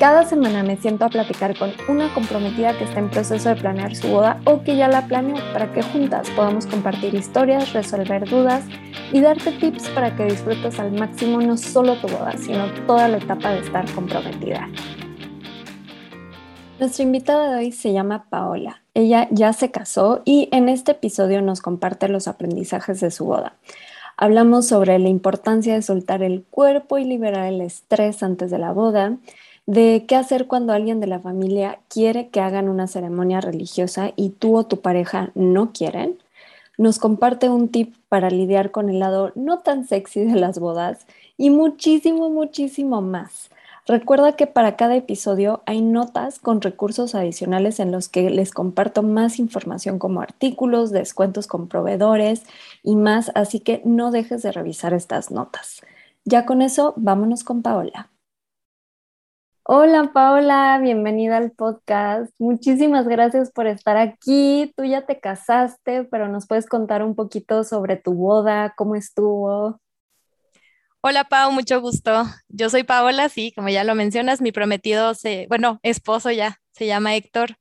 Cada semana me siento a platicar con una comprometida que está en proceso de planear su boda o que ya la planeó para que juntas podamos compartir historias, resolver dudas y darte tips para que disfrutes al máximo no solo tu boda, sino toda la etapa de estar comprometida. Nuestra invitada de hoy se llama Paola. Ella ya se casó y en este episodio nos comparte los aprendizajes de su boda. Hablamos sobre la importancia de soltar el cuerpo y liberar el estrés antes de la boda, de qué hacer cuando alguien de la familia quiere que hagan una ceremonia religiosa y tú o tu pareja no quieren. Nos comparte un tip para lidiar con el lado no tan sexy de las bodas y muchísimo, muchísimo más. Recuerda que para cada episodio hay notas con recursos adicionales en los que les comparto más información como artículos, descuentos con proveedores y más, así que no dejes de revisar estas notas. Ya con eso, vámonos con Paola. Hola Paola, bienvenida al podcast. Muchísimas gracias por estar aquí. Tú ya te casaste, pero nos puedes contar un poquito sobre tu boda, cómo estuvo. Hola Pau, mucho gusto. Yo soy Paola, sí, como ya lo mencionas, mi prometido, se, bueno, esposo ya, se llama Héctor.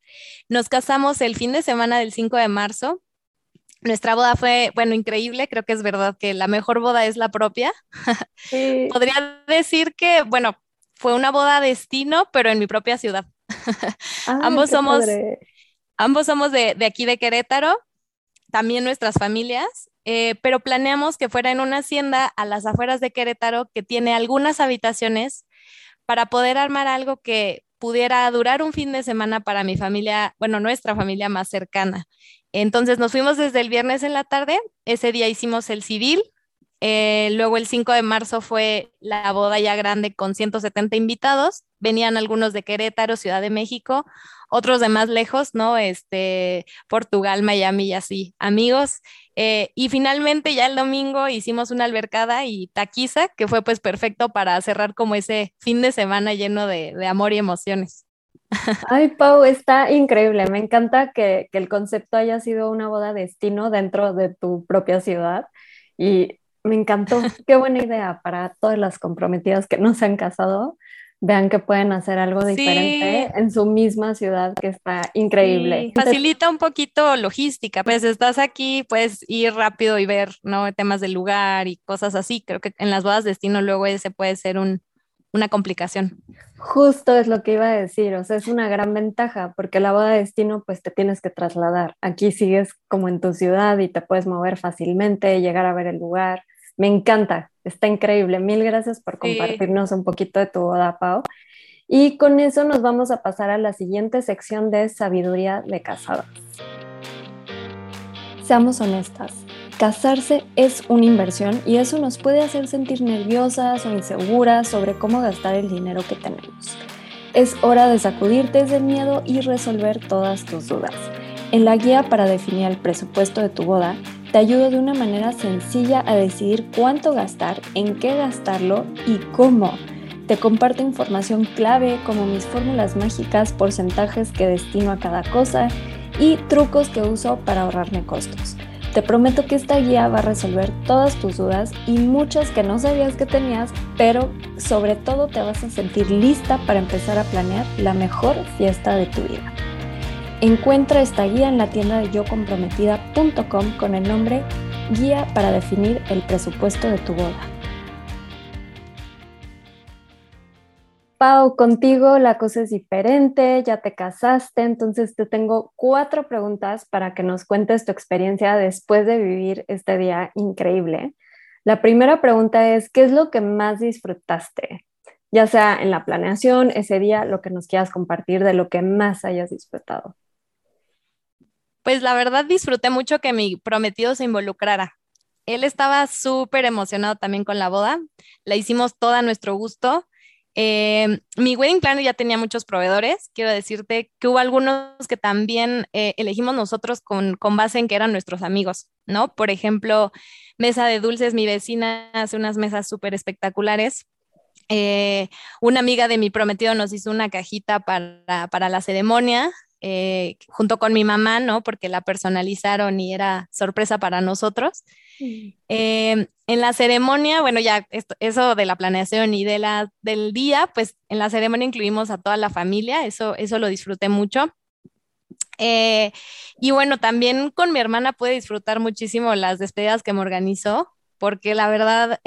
Nos casamos el fin de semana del 5 de marzo. Nuestra boda fue, bueno, increíble, creo que es verdad que la mejor boda es la propia. Podría decir que, bueno, fue una boda destino, pero en mi propia ciudad. ambos, somos, ambos somos de, aquí de Querétaro, también nuestras familias, eh, pero planeamos que fuera en una hacienda a las afueras de Querétaro que tiene algunas habitaciones para poder armar algo que pudiera durar un fin de semana para mi familia, bueno, nuestra familia más cercana. Entonces nos fuimos desde el viernes en la tarde, ese día hicimos el civil, eh, luego el 5 de marzo fue la boda ya grande con 170 invitados. Venían algunos de Querétaro, Ciudad de México, otros de más lejos, ¿no? Este, Portugal, Miami y así, amigos. Eh, y finalmente ya el domingo hicimos una albercada y taquiza, que fue pues perfecto para cerrar como ese fin de semana lleno de, amor y emociones. Ay, Pau, está increíble. Me encanta que, que el concepto haya sido una boda destino dentro de tu propia ciudad. Y me encantó. Qué buena idea para todas las comprometidas que no se han casado. Vean que pueden hacer algo diferente en su misma ciudad, que está increíble. Facilita un poquito logística, pues estás aquí, puedes ir rápido y ver, ¿no? Temas del lugar y cosas así. Creo que en las bodas de destino luego ese puede ser un, una complicación. Justo es lo que iba a decir, o sea, es una gran ventaja porque la boda de destino pues te tienes que trasladar. Aquí sigues como en tu ciudad y te puedes mover fácilmente, llegar a ver el lugar. Me encanta, está increíble. Mil gracias por compartirnos un poquito de tu boda, Pau. Y con eso nos vamos a pasar a la siguiente sección de sabiduría de casadas. Seamos honestas, casarse es una inversión y eso nos puede hacer sentir nerviosas o inseguras sobre cómo gastar el dinero que tenemos. Es hora de sacudirte ese miedo y resolver todas tus dudas. En la guía para definir el presupuesto de tu boda, te ayudo de una manera sencilla a decidir cuánto gastar, en qué gastarlo y cómo. Te comparto información clave como mis fórmulas mágicas, porcentajes que destino a cada cosa y trucos que uso para ahorrarme costos. Te prometo que esta guía va a resolver todas tus dudas y muchas que no sabías que tenías, pero sobre todo te vas a sentir lista para empezar a planear la mejor fiesta de tu vida. Encuentra esta guía en la tienda de yocomprometida.com con el nombre Guía para definir el presupuesto de tu boda. Pau, contigo la cosa es diferente, ya te casaste, entonces te tengo cuatro preguntas para que nos cuentes tu experiencia después de vivir este día increíble. La primera pregunta es, ¿qué es lo que más disfrutaste? Ya sea en la planeación, ese día, lo que nos quieras compartir de lo que más hayas disfrutado. Pues la verdad disfruté mucho que mi prometido se involucrara. Él estaba súper emocionado también con la boda. La hicimos toda a nuestro gusto. Eh, mi wedding planner ya tenía muchos proveedores. Quiero decirte que hubo algunos que también eh, elegimos nosotros con, con, base en que eran nuestros amigos, ¿no? Por ejemplo, Mesa de Dulces, mi vecina hace unas mesas súper espectaculares Eh, una amiga de mi prometido nos hizo una cajita para, para la ceremonia, eh, junto con mi mamá, ¿no? Porque la personalizaron y era sorpresa para nosotros. Mm. Eh, en la ceremonia, bueno, ya eso de la planeación y de la, del día, pues en la ceremonia incluimos a toda la familia, eso, eso lo disfruté mucho. y bueno, también con mi hermana pude disfrutar muchísimo las despedidas que me organizó, porque la verdad,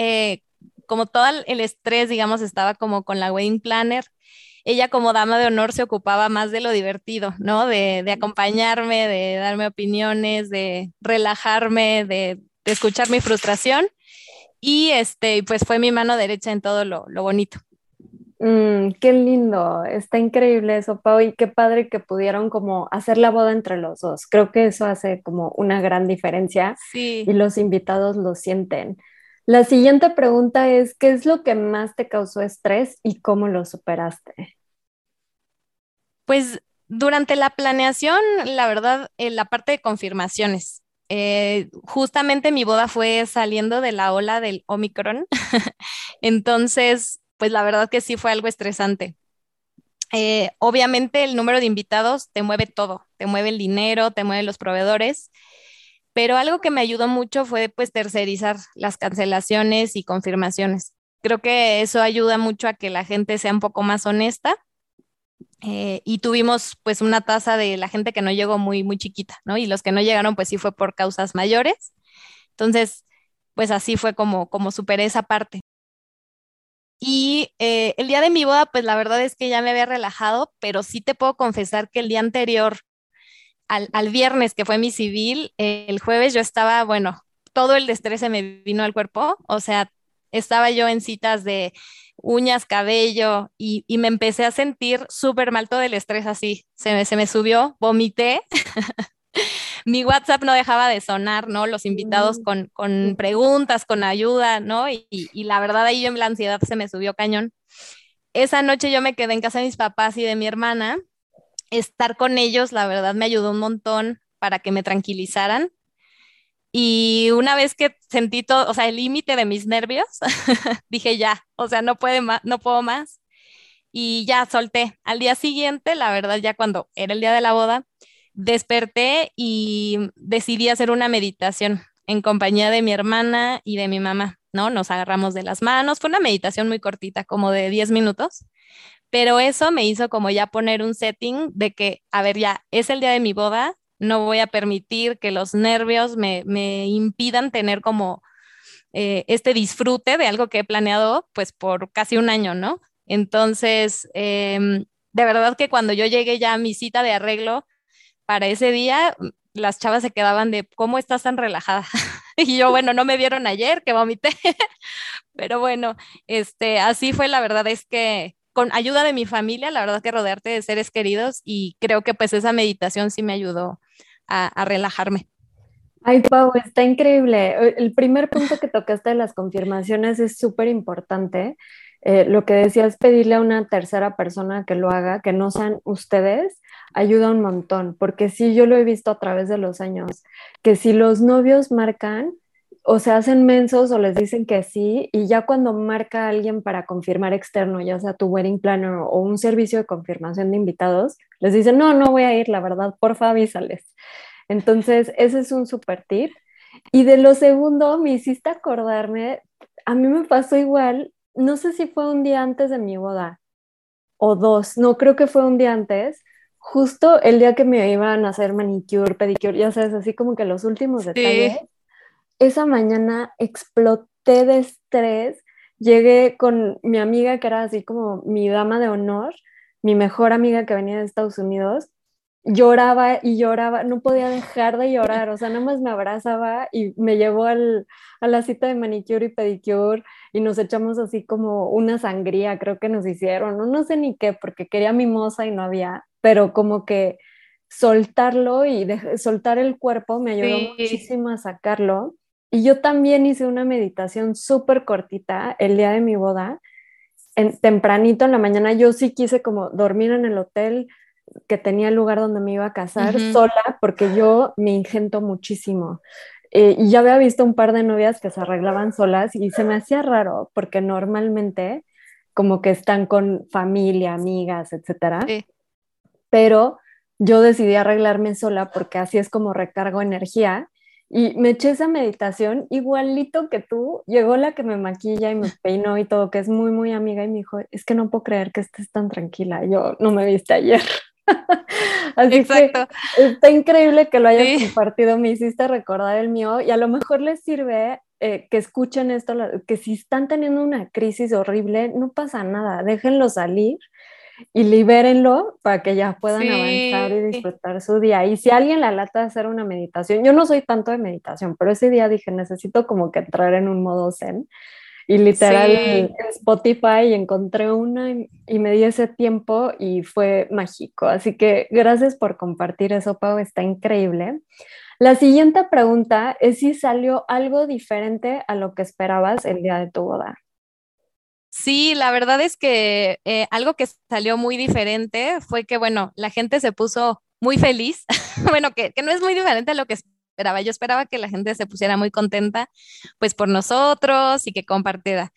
como todo el estrés, digamos, estaba como con la wedding planner, ella como dama de honor se ocupaba más de lo divertido, ¿no? De, acompañarme, de darme opiniones, de relajarme, de, escuchar mi frustración. Y este, pues fue mi mano derecha en todo lo, bonito. Mm, qué lindo, está increíble eso, Pau, y qué padre que pudieron como hacer la boda entre los dos. Creo que eso hace como una gran diferencia sí. y los invitados lo sienten. La siguiente pregunta es, ¿qué es lo que más te causó estrés y cómo lo superaste? Pues durante la planeación, la verdad, en la parte de confirmaciones. Eh, justamente mi boda fue saliendo de la ola del Omicron, entonces, pues la verdad que sí fue algo estresante. Eh, obviamente el número de invitados te mueve todo, te mueve el dinero, te mueve los proveedores pero algo que me ayudó mucho fue pues tercerizar las cancelaciones y confirmaciones. Creo que eso ayuda mucho a que la gente sea un poco más honesta. Eh, y tuvimos pues una tasa de la gente que no llegó muy, muy chiquita, ¿no? Y los que no llegaron pues sí fue por causas mayores. Entonces, pues así fue como, como superé esa parte. Y eh, el día de mi boda, pues la verdad es que ya me había relajado, pero sí te puedo confesar que el día anterior al, viernes, que fue mi civil, el jueves yo estaba, bueno, todo el estrés se me vino al cuerpo, o sea, estaba yo en citas de uñas, cabello y, me empecé a sentir súper mal todo el estrés así, se me, se me subió, vomité. Mi WhatsApp no dejaba de sonar, ¿no? Los invitados mm. con, con preguntas, con ayuda, ¿no? Y, y, la verdad ahí yo la ansiedad se me subió cañón. Esa noche yo me quedé en casa de mis papás y de mi hermana estar con ellos, la verdad, me ayudó un montón para que me tranquilizaran. Y una vez que sentí todo, o sea, el límite de mis nervios, dije ya, o sea, no, puede no puedo más. Y ya solté. Al día siguiente, la verdad, ya cuando era el día de la boda, desperté y decidí hacer una meditación en compañía de mi hermana y de mi mamá, ¿no? Nos agarramos de las manos. Fue una meditación muy cortita, como de 10 minutos, pero eso me hizo como ya poner un setting de que, a ver, ya es el día de mi boda, no voy a permitir que los nervios me, impidan tener como eh, este disfrute de algo que he planeado pues por casi un año, ¿no? Entonces, em, de verdad que cuando yo llegué ya a mi cita de arreglo para ese día, las chavas se quedaban de, ¿cómo estás tan relajada? y yo, bueno, no me vieron ayer que vomité, pero bueno, este, así fue, la verdad es que con ayuda de mi familia, la verdad que rodearte de seres queridos y creo que pues esa meditación sí me ayudó a, relajarme. Ay, Pau, está increíble. El primer punto que tocaste de las confirmaciones es súper importante. Eh, lo que decías, pedirle a una tercera persona que lo haga, que no sean ustedes, ayuda un montón, porque sí, yo lo he visto a través de los años, que si los novios marcan, o se hacen mensos o les dicen que sí, y ya cuando marca a alguien para confirmar externo, ya sea tu wedding planner o un servicio de confirmación de invitados, les dicen, no, no voy a ir, la verdad, porfa, avísales. Entonces, ese es un super tip. Y de lo segundo, me hiciste acordarme, a mí me pasó igual, no sé si fue un día antes de mi boda o dos, no creo que fue un día antes, justo el día que me iban a hacer manicure, pedicure, ya sabes, así como que los últimos detalles esa mañana exploté de estrés. Llegué con mi amiga, que era así como mi dama de honor, mi mejor amiga que venía de Estados Unidos. Lloraba y lloraba, no podía dejar de llorar, o sea, nada más me abrazaba y me llevó a la cita de manicure y pedicure y nos echamos así como una sangría, creo que nos hicieron, no, no sé ni qué, porque quería mimosa y no había, pero como que soltarlo y soltar el cuerpo me ayudó muchísimo a sacarlo. Y yo también hice una meditación súper cortita el día de mi boda, en, tempranito en la mañana. Yo sí quise como dormir en el hotel que tenía el lugar donde me iba a casar sola, porque yo me ingento muchísimo. Eh, y ya había visto un par de novias que se arreglaban solas y se me hacía raro, porque normalmente como que están con familia, amigas, etcétera. Pero yo decidí arreglarme sola porque así es como recargo energía. Y me eché esa meditación igualito que tú. Llegó la que me maquilla y me peinó y todo, que es muy, muy amiga, y me dijo, es que no puedo creer que estés tan tranquila. Yo no me viste ayer. Así Exacto. que está increíble que lo hayas compartido, me hiciste recordar el mío y a lo mejor les sirve eh, que escuchen esto, que si están teniendo una crisis horrible, no pasa nada, déjenlo salir y libérenlo para que ya puedan avanzar y disfrutar su día. Y si alguien la lata de hacer una meditación, yo no soy tanto de meditación, pero ese día dije, necesito como que entrar en un modo zen. Y literal en Spotify encontré una y, me di ese tiempo y fue mágico. Así que gracias por compartir eso, Pau, está increíble. La siguiente pregunta es si salió algo diferente a lo que esperabas el día de tu boda. Sí, la verdad es que eh, algo que salió muy diferente fue que, bueno, la gente se puso muy feliz, bueno, que, no es muy diferente a lo que esperaba. Yo esperaba que la gente se pusiera muy contenta, pues por nosotros y que compartiera.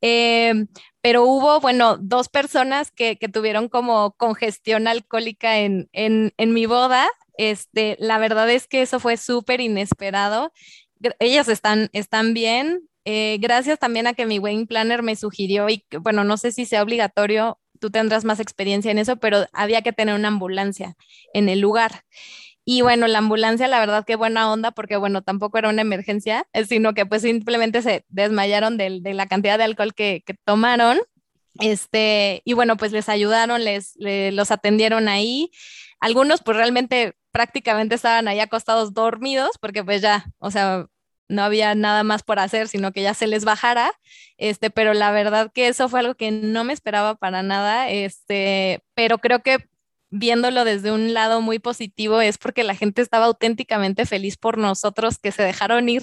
Em, pero hubo, bueno, dos personas que, tuvieron como congestión alcohólica en, en, en mi boda. Este, la verdad es que eso fue súper inesperado. Ellas están, están bien, eh, gracias también a que mi wedding planner me sugirió, y bueno, no sé si sea obligatorio, tú tendrás más experiencia en eso, pero había que tener una ambulancia en el lugar. Y bueno, la ambulancia, la verdad que buena onda, porque bueno, tampoco era una emergencia, eh, sino que pues simplemente se desmayaron de, la cantidad de alcohol que, tomaron. Este, y bueno, pues les ayudaron, les, les, los atendieron ahí. Algunos pues realmente prácticamente estaban ahí acostados dormidos, porque pues ya, o sea, no había nada más por hacer, sino que ya se les bajara, este, pero la verdad que eso fue algo que no me esperaba para nada, este, pero creo que viéndolo desde un lado muy positivo es porque la gente estaba auténticamente feliz por nosotros que se dejaron ir,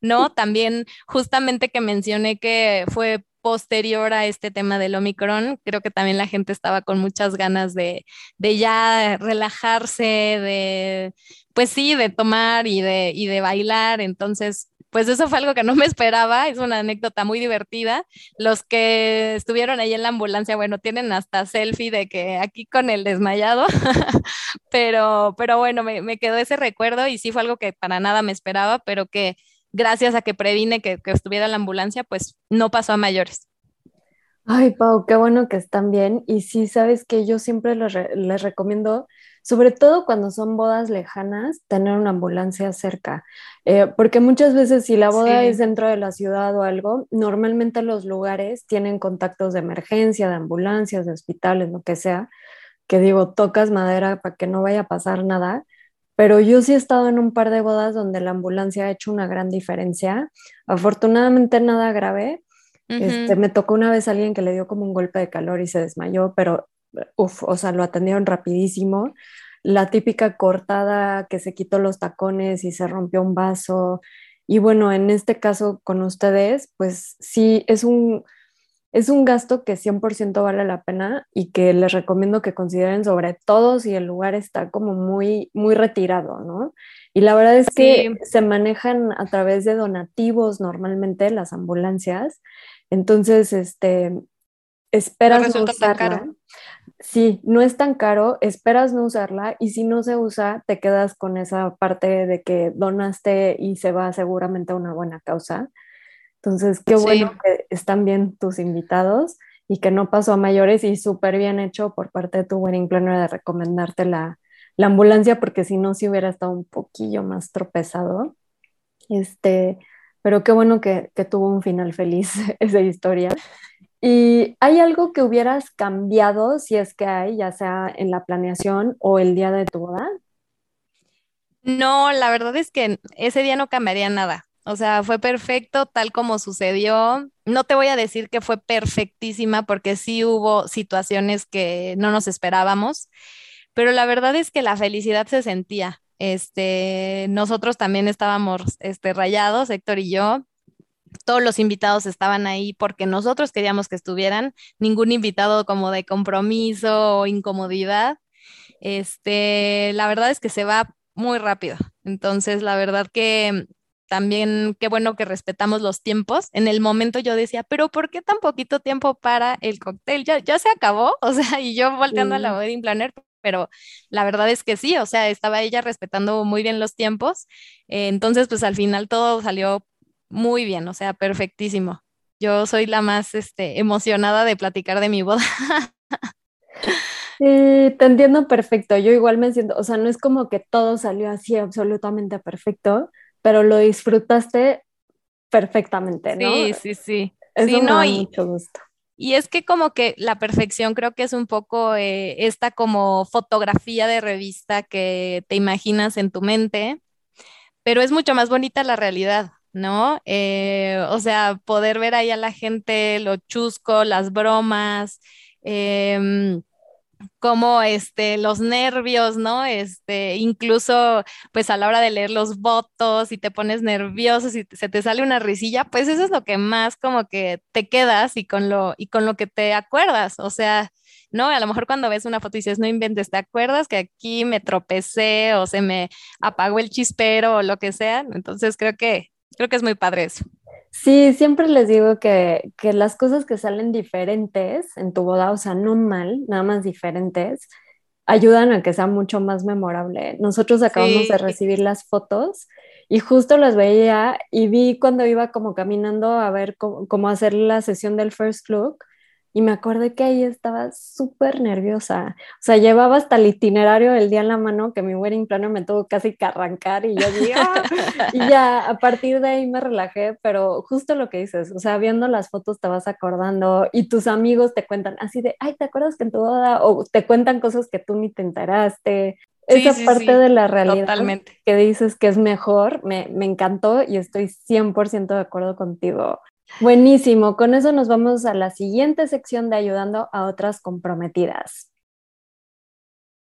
¿no? También justamente que mencioné que fue posterior a este tema del Omicron, creo que también la gente estaba con muchas ganas de, de ya relajarse, de, pues sí, de tomar y de, y de bailar. Entonces, pues eso fue algo que no me esperaba, es una anécdota muy divertida. Los que estuvieron ahí en la ambulancia, bueno, tienen hasta selfie de que aquí con el desmayado, pero, pero bueno, me, me, quedó ese recuerdo y sí fue algo que para nada me esperaba, pero que gracias a que previne que, que estuviera la ambulancia, pues no pasó a mayores. Ay, Pau, qué bueno que están bien. Y sí, sabes que yo siempre les, les recomiendo sobre todo cuando son bodas lejanas, tener una ambulancia cerca, eh, porque muchas veces si la boda es dentro de la ciudad o algo, normalmente los lugares tienen contactos de emergencia, de ambulancias, de hospitales, lo que sea, que digo, tocas madera para que no vaya a pasar nada, pero yo sí he estado en un par de bodas donde la ambulancia ha hecho una gran diferencia, afortunadamente nada grave. Este, me tocó una vez alguien que le dio como un golpe de calor y se desmayó, pero uf, o sea, lo atendieron rapidísimo. La típica cortada que se quitó los tacones y se rompió un vaso. Y bueno, en este caso con ustedes, pues sí, es un, es un gasto que 100% vale la pena y que les recomiendo que consideren sobre todo si el lugar está como muy, muy retirado, ¿no? Y la verdad es que se manejan a través de donativos normalmente las ambulancias. Entonces, este, esperas no, usarla. Sí, no es tan caro, esperas no usarla y si no se usa, te quedas con esa parte de que donaste y se va seguramente a una buena causa. Entonces, qué bueno que están bien tus invitados y que no pasó a mayores y súper bien hecho por parte de tu wedding planner de recomendarte la, la ambulancia porque si no, si hubiera estado un poquillo más tropezado. Este, pero qué bueno que, que tuvo un final feliz esa historia. ¿Y hay algo que hubieras cambiado, si es que hay, ya sea en la planeación o el día de tu boda? No, la verdad es que ese día no cambiaría nada. O sea, fue perfecto tal como sucedió. No te voy a decir que fue perfectísima porque sí hubo situaciones que no nos esperábamos, pero la verdad es que la felicidad se sentía. Este, nosotros también estábamos este, rayados, Héctor y yo, todos los invitados estaban ahí porque nosotros queríamos que estuvieran, ningún invitado como de compromiso o incomodidad. Este, la verdad es que se va muy rápido. Entonces, la verdad que también qué bueno que respetamos los tiempos. En el momento yo decía, pero ¿por qué tan poquito tiempo para el cóctel? Ya, ya se acabó, o sea, y yo volteando a la wedding planner, pero la verdad es que sí, o sea, estaba ella respetando muy bien los tiempos. Eh, entonces, pues al final todo salió muy bien, o sea, perfectísimo. Yo soy la más este, emocionada de platicar de mi boda. Sí, te entiendo perfecto. Yo igual me siento, o sea, no es como que todo salió así absolutamente perfecto, pero lo disfrutaste perfectamente, ¿no? Sí, sí, sí. Eso sí, me no, da y, mucho gusto. Y es que como que la perfección creo que es un poco eh, esta como fotografía de revista que te imaginas en tu mente, pero es mucho más bonita la realidad, ¿no? Eh, o sea, poder ver ahí a la gente, lo chusco, las bromas. em, como este, los nervios, ¿no? Este, incluso pues a la hora de leer los votos y te pones nervioso, si se te sale una risilla, pues eso es lo que más como que te quedas y con lo, y con lo que te acuerdas, o sea, ¿no? A lo mejor cuando ves una foto y dices, no inventes, ¿te acuerdas que aquí me tropecé o se me apagó el chispero o lo que sea? Entonces creo que, creo que es muy padre eso. Sí, siempre les digo que, que las cosas que salen diferentes en tu boda, o sea, no mal, nada más diferentes, ayudan a que sea mucho más memorable. Nosotros acabamos de recibir las fotos y justo las veía y vi cuando iba como caminando a ver cómo, cómo hacer la sesión del first look y me acordé que ahí estaba súper nerviosa. O sea, llevaba hasta el itinerario del día en la mano que mi wedding planner me tuvo casi que arrancar y yo dije, "Ah". Y ya a partir de ahí me relajé, pero justo lo que dices, o sea, viendo las fotos te vas acordando y tus amigos te cuentan así de, ay, ¿te acuerdas que en tu boda? O te cuentan cosas que tú ni te enteraste. sí, Esa sí, parte sí, de la realidad totalmente. que dices que es mejor, me, me encantó y estoy 100% de acuerdo contigo. Buenísimo, con eso nos vamos a la siguiente sección de ayudando a otras comprometidas.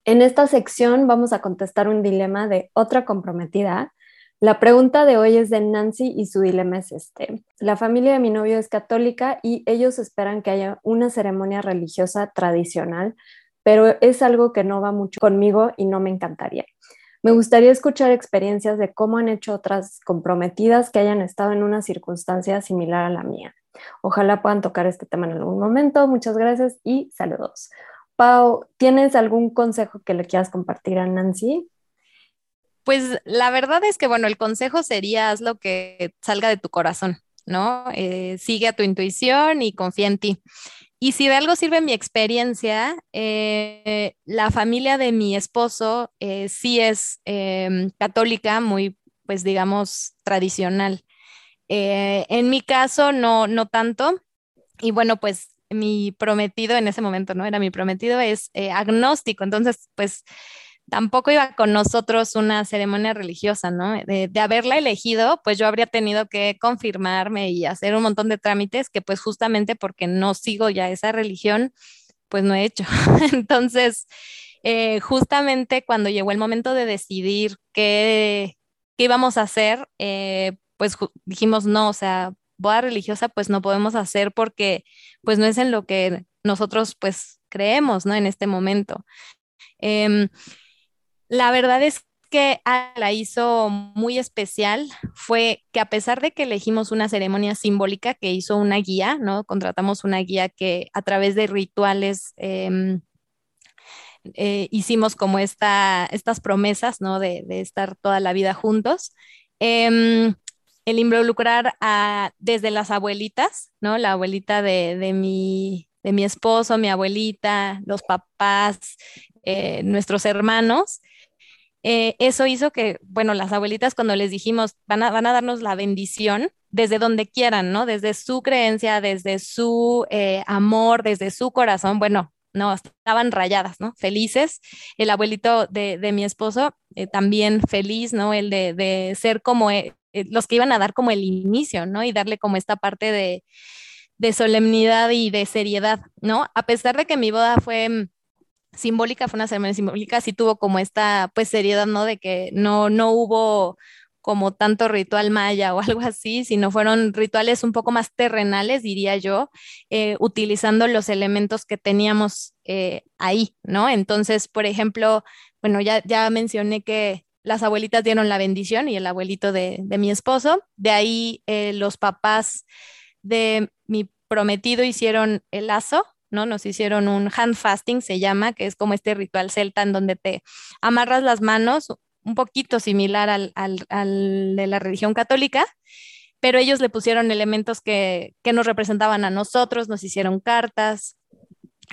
En esta sección vamos a contestar un dilema de otra comprometida. La pregunta de hoy es de Nancy y su dilema es este. La familia de mi novio es católica y ellos esperan que haya una ceremonia religiosa tradicional, pero es algo que no va mucho conmigo y no me encantaría. Me gustaría escuchar experiencias de cómo han hecho otras comprometidas que hayan estado en una circunstancia similar a la mía. Ojalá puedan tocar este tema en algún momento. Muchas gracias y saludos. Pau, ¿tienes algún consejo que le quieras compartir a Nancy? Pues la verdad es que, bueno, el consejo sería haz lo que salga de tu corazón, ¿no? Eh, sigue a tu intuición y confía en ti. Y si de algo sirve mi experiencia, eh, la familia de mi esposo eh, sí es em, católica, muy, pues digamos, tradicional. Eh, en mi caso, no, no tanto. Y bueno, pues mi prometido en ese momento, ¿no? Era mi prometido, es eh, agnóstico. Entonces, pues tampoco iba con nosotros una ceremonia religiosa, ¿no? De, haberla elegido, pues yo habría tenido que confirmarme y hacer un montón de trámites que pues justamente porque no sigo ya esa religión, pues no he hecho. Entonces, eh, justamente cuando llegó el momento de decidir qué, qué íbamos a hacer, eh, pues dijimos no, o sea, boda religiosa pues no podemos hacer porque pues no es en lo que nosotros pues creemos, ¿no? En este momento. Em, la verdad es que la hizo muy especial fue que a pesar de que elegimos una ceremonia simbólica que hizo una guía, ¿no? Contratamos una guía que a través de rituales em, eh, hicimos como esta, estas promesas, ¿no? De, estar toda la vida juntos. Em, el involucrar a, desde las abuelitas, ¿no? La abuelita de, de mi, de mi esposo, mi abuelita, los papás, eh, nuestros hermanos eh, eso hizo que, bueno, las abuelitas cuando les dijimos, van a, van a darnos la bendición desde donde quieran, ¿no? Desde su creencia, desde su eh, amor, desde su corazón, bueno, no, estaban rayadas, ¿no? Felices. El abuelito de, de mi esposo eh, también feliz, ¿no? El de, de ser como los que iban a dar como el inicio, ¿no? Y darle como esta parte de, de solemnidad y de seriedad, ¿no? A pesar de que mi boda fue mm, simbólica, fue una ceremonia simbólica, sí tuvo como esta pues seriedad, ¿no? De que no, no hubo como tanto ritual maya o algo así, sino fueron rituales un poco más terrenales, diría yo, eh, utilizando los elementos que teníamos eh, ahí, ¿no? Entonces, por ejemplo, bueno, ya, ya mencioné que las abuelitas dieron la bendición y el abuelito de, mi esposo. De ahí eh, los papás de mi prometido hicieron el lazo, ¿no? Nos hicieron un hand fasting, se llama, que es como este ritual celta en donde te amarras las manos, un poquito similar al, de la religión católica, pero ellos le pusieron elementos que, nos representaban a nosotros, nos hicieron cartas.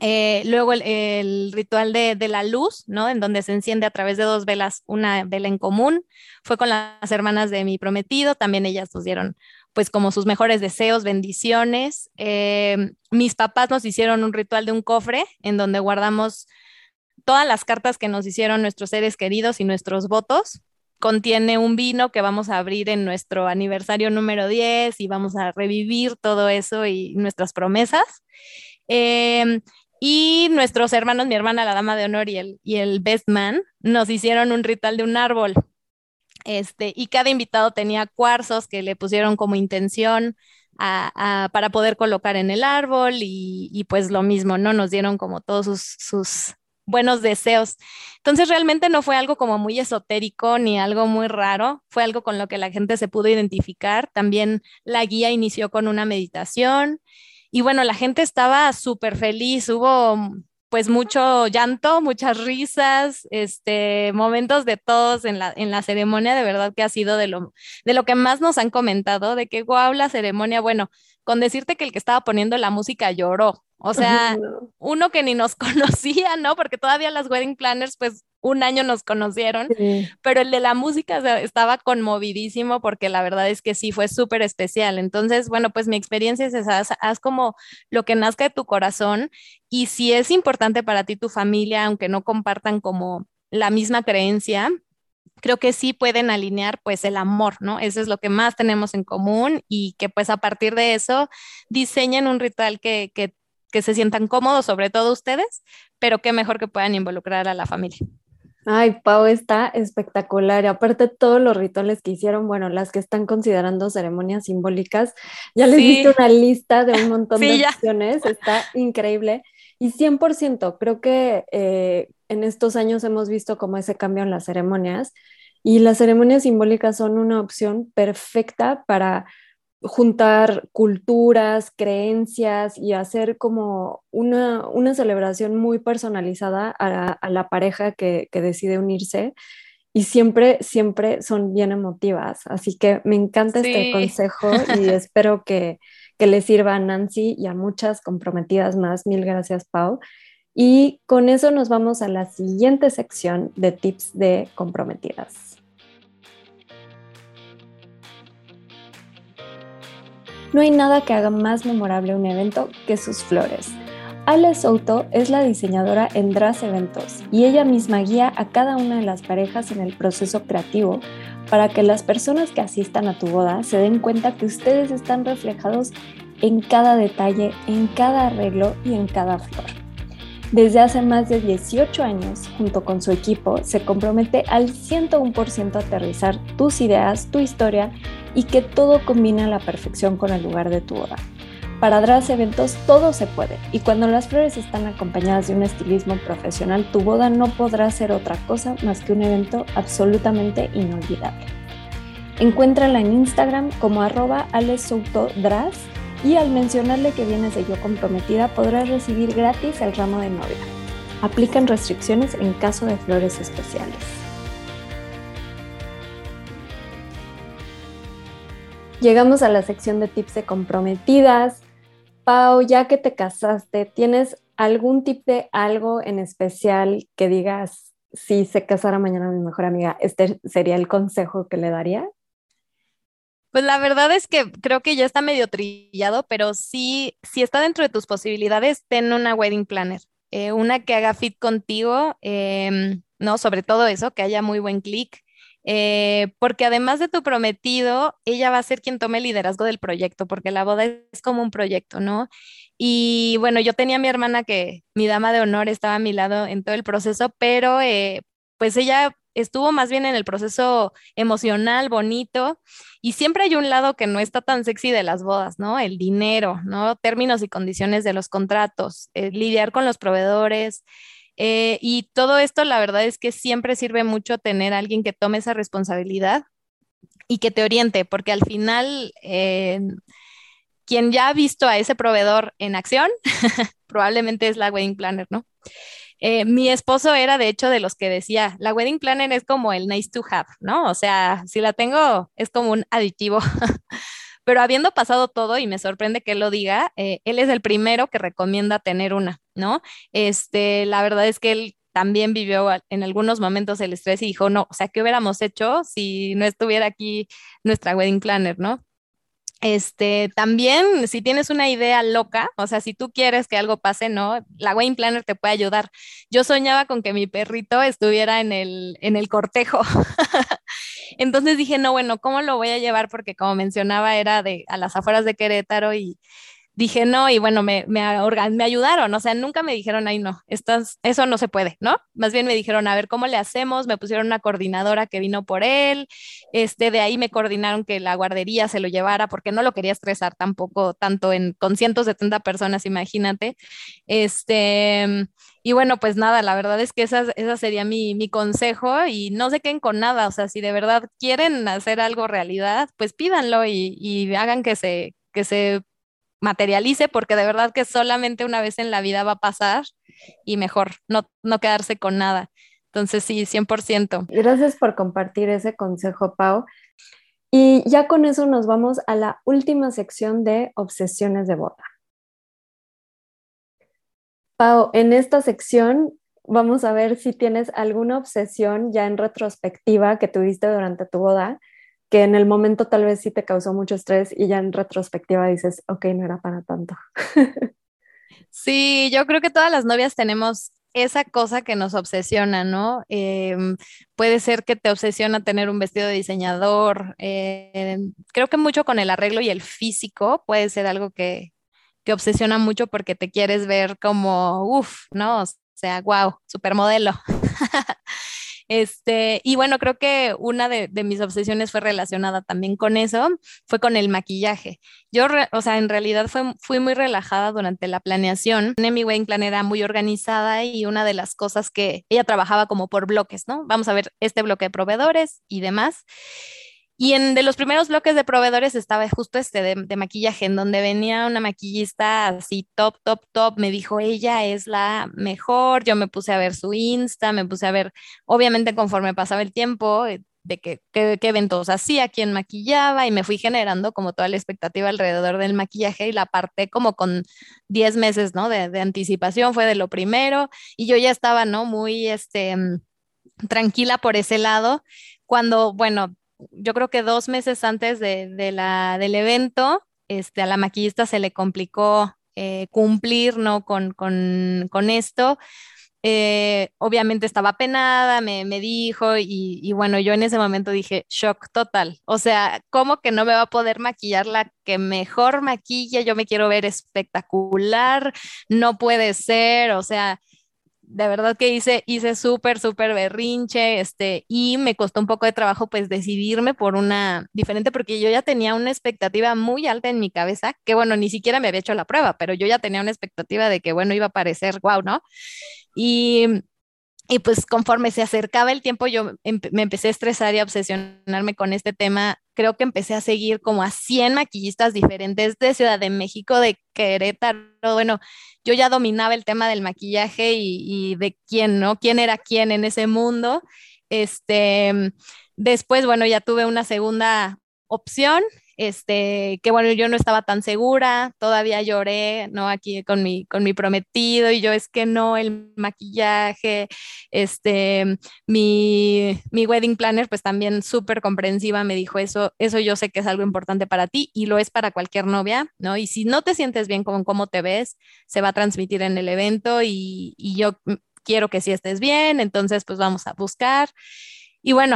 Eh, luego el, ritual de, de, la luz, ¿no? En donde se enciende a través de dos velas, una vela en común. Fue con las hermanas de mi prometido, también ellas nos dieron pues como sus mejores deseos, bendiciones. Eh, mis papás nos hicieron un ritual de un cofre en donde guardamos todas las cartas que nos hicieron nuestros seres queridos y nuestros votos. Contiene un vino que vamos a abrir en nuestro aniversario número 10 y vamos a revivir todo eso y nuestras promesas. Eh, y nuestros hermanos, mi hermana, la dama de honor y el, y el best man, nos hicieron un ritual de un árbol este, y cada invitado tenía cuarzos que le pusieron como intención para poder colocar en el árbol y, pues lo mismo, ¿no? Nos dieron como todos sus, buenos deseos. Entonces realmente no fue algo como muy esotérico ni algo muy raro, fue algo con lo que la gente se pudo identificar. También la guía inició con una meditación y bueno, la gente estaba súper feliz, hubo pues mucho llanto, muchas risas, este, momentos de todos en la, en la ceremonia, de verdad que ha sido de lo, de lo que más nos han comentado, de que guau, la ceremonia, bueno, con decirte que el que estaba poniendo la música lloró, o sea, uno que ni nos conocía, ¿no? Porque todavía las wedding planners, pues un año nos conocieron, pero el de la música estaba conmovidísimo porque la verdad es que sí fue súper especial. Entonces, bueno, pues mi experiencia es esa, haz, como lo que nazca de tu corazón y si es importante para ti tu familia, aunque no compartan como la misma creencia, creo que sí pueden alinear pues el amor, ¿no? Eso es lo que más tenemos en común y que pues a partir de eso diseñen un ritual que, que, que se sientan cómodos, sobre todo ustedes, pero qué mejor que puedan involucrar a la familia. Ay, Pau está espectacular. Y aparte todos los rituales que hicieron, bueno, las que están considerando ceremonias simbólicas, ya les sí. una lista de un montón de opciones, está increíble. Y 100%, creo que eh, en estos años hemos visto como ese cambio en las ceremonias y las ceremonias simbólicas son una opción perfecta para juntar culturas, creencias y hacer como una, celebración muy personalizada a, la pareja que, decide unirse. Y siempre, siempre son bien emotivas. Así que me encanta este consejo y espero que, que le sirva a Nancy y a muchas comprometidas más. Mil gracias, Pau. Y con eso nos vamos a la siguiente sección de tips de comprometidas. No hay nada que haga más memorable un evento que sus flores. Ale Souto es la diseñadora en Dras Eventos y ella misma guía a cada una de las parejas en el proceso creativo para que las personas que asistan a tu boda se den cuenta que ustedes están reflejados en cada detalle, en cada arreglo y en cada flor. Desde hace más de 18 años, junto con su equipo, se compromete al 101% a aterrizar tus ideas, tu historia y que todo combine a la perfección con el lugar de tu boda. Para Dras Eventos todo se puede y cuando las flores están acompañadas de un estilismo profesional, tu boda no podrá ser otra cosa más que un evento absolutamente inolvidable. Encuéntrala en Instagram como arroba y al mencionarle que vienes de Yo Comprometida podrás recibir gratis el ramo de novia. Aplican restricciones en caso de flores especiales. Llegamos a la sección de tips de comprometidas. Pau, ya que te casaste, ¿tienes algún tip de algo en especial que digas, si se casara mañana mi mejor amiga, este sería el consejo que le daría? Pues la verdad es que creo que ya está medio trillado, pero sí, si está dentro de tus posibilidades, ten una wedding planner, eh, una que haga fit contigo, em, no, sobre todo eso, que haya muy buen clic, eh, porque además de tu prometido, ella va a ser quien tome el liderazgo del proyecto, porque la boda es como un proyecto, ¿no? Y bueno, yo tenía a mi hermana que mi dama de honor estaba a mi lado en todo el proceso, pero eh, pues ella estuvo más bien en el proceso emocional, bonito, y siempre hay un lado que no está tan sexy de las bodas, ¿no? El dinero, ¿no? Términos y condiciones de los contratos, lidiar con los proveedores, Eh, y todo esto, la verdad es que siempre sirve mucho tener a alguien que tome esa responsabilidad y que te oriente, porque al final, eh, quien ya ha visto a ese proveedor en acción, probablemente es la wedding planner, ¿no? Eh, mi esposo era de hecho de los que decía, la wedding planner es como el nice to have, ¿no? O sea, si la tengo es como un aditivo. Pero habiendo pasado todo, y me sorprende que él lo diga, eh, él es el primero que recomienda tener una, ¿no? Este, la verdad es que él también vivió en algunos momentos el estrés y dijo, no, o sea, ¿qué hubiéramos hecho si no estuviera aquí nuestra wedding planner, ¿no? Este, también, si tienes una idea loca, o sea, si tú quieres que algo pase, ¿no? La Wayne Planner te puede ayudar. Yo soñaba con que mi perrito estuviera en el, en el cortejo. Entonces dije, no, bueno, ¿cómo lo voy a llevar? Porque como mencionaba, era de a las afueras de Querétaro y, dije no y bueno, me, me, me ayudaron, o sea, nunca me dijeron, ay no, eso no se puede, ¿no? Más bien me dijeron, a ver, ¿cómo le hacemos? Me pusieron una coordinadora que vino por él, este, de ahí me coordinaron que la guardería se lo llevara porque no lo quería estresar tampoco tanto en, con 170 personas, imagínate. Este, y bueno, pues nada, la verdad es que esa, esa sería mi, mi consejo y no se queden con nada, o sea, si de verdad quieren hacer algo realidad, pues pídanlo y, y hagan que se, que se materialice, porque de verdad que solamente una vez en la vida va a pasar y mejor no, no quedarse con nada. Entonces sí, 100%. Gracias por compartir ese consejo, Pau. Y ya con eso nos vamos a la última sección de obsesiones de boda. Pau, en esta sección vamos a ver si tienes alguna obsesión ya en retrospectiva que tuviste durante tu boda que en el momento tal vez sí te causó mucho estrés y ya en retrospectiva dices, ok, no era para tanto. Sí, yo creo que todas las novias tenemos esa cosa que nos obsesiona, ¿no? Em, puede ser que te obsesiona tener un vestido de diseñador. Em, creo que mucho con el arreglo y el físico puede ser algo que, que obsesiona mucho porque te quieres ver como, uff, ¿no? O sea, wow, supermodelo. Este, y bueno, creo que una de, mis obsesiones fue relacionada también con eso, fue con el maquillaje. Yo, o sea, en realidad fue, fui muy relajada durante la planeación. Mi wedding plan era muy organizada y una de las cosas que ella trabajaba como por bloques, ¿no? Vamos a ver este bloque de proveedores y demás. Y en de los primeros bloques de proveedores estaba justo este de, maquillaje, en donde venía una maquillista así top, top, top. Me dijo, ella es la mejor. Yo me puse a ver su Insta, me puse a ver, obviamente conforme pasaba el tiempo, eh, de qué, qué, eventos hacía, quién maquillaba, y me fui generando como toda la expectativa alrededor del maquillaje y la parte como con 10 meses, ¿no? De, de anticipación, fue de lo primero, y yo ya estaba, ¿no? Muy, este, mm, tranquila por ese lado, cuando, bueno, yo creo que dos meses antes de, la, del evento, este, a la maquillista se le complicó eh, cumplir ¿no? con, esto. Eh, obviamente estaba penada, me, dijo y, y, bueno, yo en ese momento dije, shock total. O sea, ¿cómo que no me va a poder maquillar la que mejor maquilla? Yo me quiero ver espectacular, no puede ser, o sea, de verdad que hice, hice súper, súper berrinche, este, y me costó un poco de trabajo pues decidirme por una diferente, porque yo ya tenía una expectativa muy alta en mi cabeza, que bueno, ni siquiera me había hecho la prueba, pero yo ya tenía una expectativa de que bueno, iba a parecer wow, ¿no? Y y pues conforme se acercaba el tiempo, yo me empecé a estresar y a obsesionarme con este tema. Creo que empecé a seguir como a 100 maquillistas diferentes de Ciudad de México, de Querétaro. Bueno, yo ya dominaba el tema del maquillaje y, y de quién, ¿no? ¿Quién era quién en ese mundo? Este, después, bueno, ya tuve una segunda opción este, que bueno, yo no estaba tan segura, todavía lloré, ¿no? Aquí con mi, con mi prometido y yo es que no, el maquillaje, este, mi, mi wedding planner pues también súper comprensiva me dijo eso, eso yo sé que es algo importante para ti y lo es para cualquier novia, ¿no? Y si no te sientes bien con cómo te ves, se va a transmitir en el evento y, y yo quiero que sí estés bien, entonces pues vamos a buscar. Y bueno,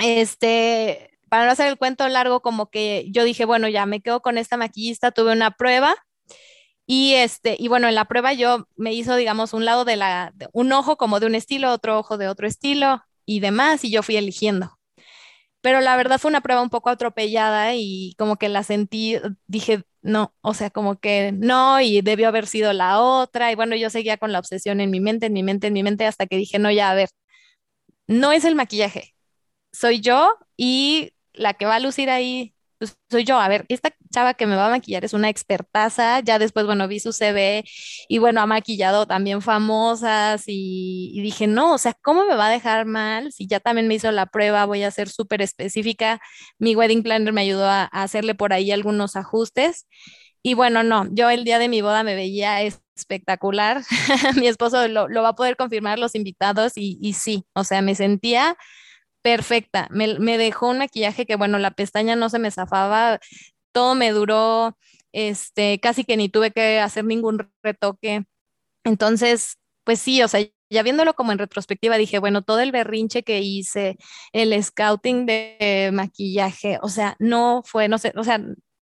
este, para no hacer el cuento largo, como que yo dije, bueno, ya me quedo con esta maquillista, tuve una prueba y este, y bueno, en la prueba yo me hizo, digamos, un lado de la, un ojo como de un estilo, otro ojo de otro estilo y demás, y yo fui eligiendo. pero la verdad fue una prueba un poco atropellada y como que la sentí, dije, no, o sea, como que no, y debió haber sido la otra, y bueno, yo seguía con la obsesión en mi mente, en mi mente, en mi mente, hasta que dije, no, ya, a ver, no es el maquillaje, soy yo y la que va a lucir ahí pues, soy yo. A ver, esta chava que me va a maquillar es una expertaza. Ya después, bueno, vi su CV y bueno, ha maquillado también famosas y, dije, no, o sea, ¿cómo me va a dejar mal? Si ya también me hizo la prueba, voy a ser súper específica. Mi wedding planner me ayudó a, hacerle por ahí algunos ajustes. Y bueno, no, yo el día de mi boda me veía espectacular. Mi esposo lo, va a poder confirmar los invitados y, y sí, o sea, me sentía perfecta. Me, dejó un maquillaje que, bueno, la pestaña no se me zafaba, todo me duró, este, casi que ni tuve que hacer ningún retoque. Entonces, pues sí, o sea, ya viéndolo como en retrospectiva, dije, bueno, todo el berrinche que hice, el scouting de maquillaje, o sea, no fue, no sé, o sea,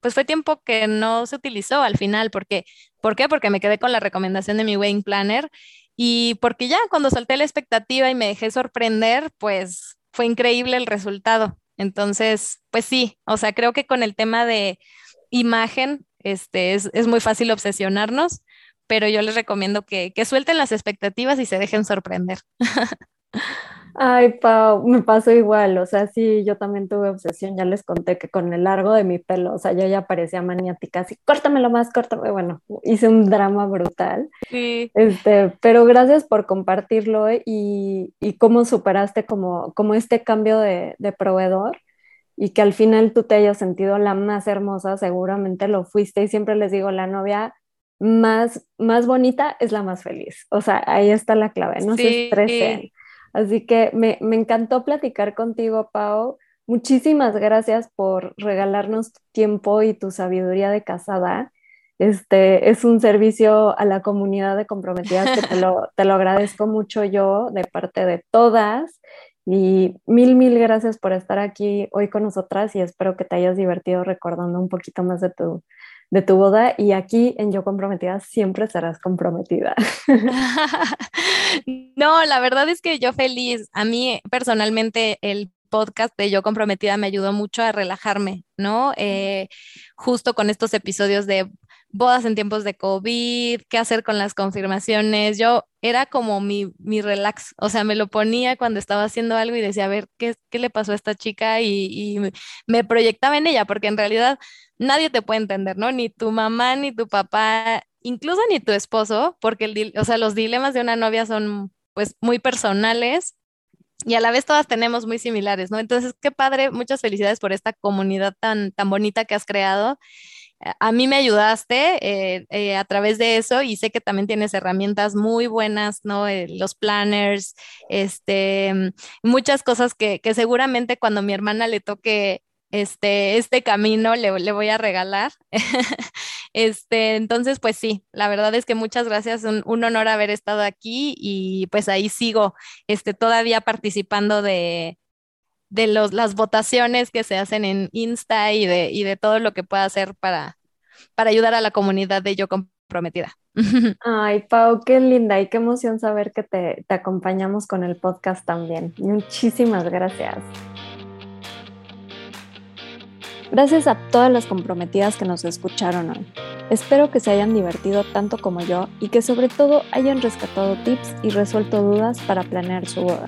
pues fue tiempo que no se utilizó al final, porque, ¿por qué? Porque me quedé con la recomendación de mi wedding planner y porque ya cuando solté la expectativa y me dejé sorprender, pues fue increíble el resultado. Entonces, pues sí, o sea, creo que con el tema de imagen, este, es, es muy fácil obsesionarnos, pero yo les recomiendo que, que suelten las expectativas y se dejen sorprender. Ay, Pau, me pasó igual, o sea, sí, yo también tuve obsesión, ya les conté que con el largo de mi pelo, o sea, yo ya parecía maniática, así, córtamelo más, córtame, bueno, hice un drama brutal. Sí. Este, pero gracias por compartirlo y, y cómo superaste como, como este cambio de, de proveedor y que al final tú te hayas sentido la más hermosa, seguramente lo fuiste y siempre les digo, la novia más, más bonita es la más feliz, o sea, ahí está la clave, no se estresen Así que me, encantó platicar contigo, Pau. Muchísimas gracias por regalarnos tu tiempo y tu sabiduría de casada. Este es un servicio a la comunidad de comprometidas que te lo, te lo agradezco mucho yo de parte de todas. Y mil, mil gracias por estar aquí hoy con nosotras y espero que te hayas divertido recordando un poquito más de tu, de tu boda y aquí en Yo Comprometida siempre serás comprometida. no, la verdad es que yo feliz. A mí personalmente el podcast de Yo Comprometida me ayudó mucho a relajarme, ¿no? Eh, justo con estos episodios de bodas en tiempos de COVID, qué hacer con las confirmaciones. Yo era como mi, mi relax, o sea, me lo ponía cuando estaba haciendo algo y decía, a ver, ¿qué, qué le pasó a esta chica? Y, me proyectaba en ella, porque en realidad nadie te puede entender, ¿no? Ni tu mamá, ni tu papá, incluso ni tu esposo, porque el, o sea, los dilemas de una novia son pues muy personales y a la vez todas tenemos muy similares, ¿no? Entonces, qué padre, muchas felicidades por esta comunidad tan, tan bonita que has creado. A mí me ayudaste eh, eh, a través de eso y sé que también tienes herramientas muy buenas, ¿no? Eh, los planners, este, muchas cosas que, que seguramente cuando mi hermana le toque este, este camino le, le voy a regalar. este, entonces, pues sí, la verdad es que muchas gracias, un, un, honor haber estado aquí y pues ahí sigo este, todavía participando de, de los, las votaciones que se hacen en Insta y de, y de todo lo que pueda hacer para, para ayudar a la comunidad de Yo Comprometida. Ay, Pau, qué linda y qué emoción saber que te, te acompañamos con el podcast también. Muchísimas gracias. Gracias a todas las comprometidas que nos escucharon hoy. Espero que se hayan divertido tanto como yo y que sobre todo hayan rescatado tips y resuelto dudas para planear su boda.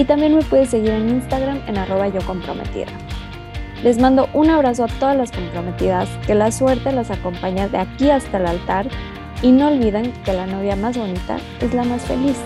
y también me puedes seguir en Instagram en arroba yocomprometida. Les mando un abrazo a todas las comprometidas, que la suerte las acompañe de aquí hasta el altar y no olviden que la novia más bonita es la más feliz.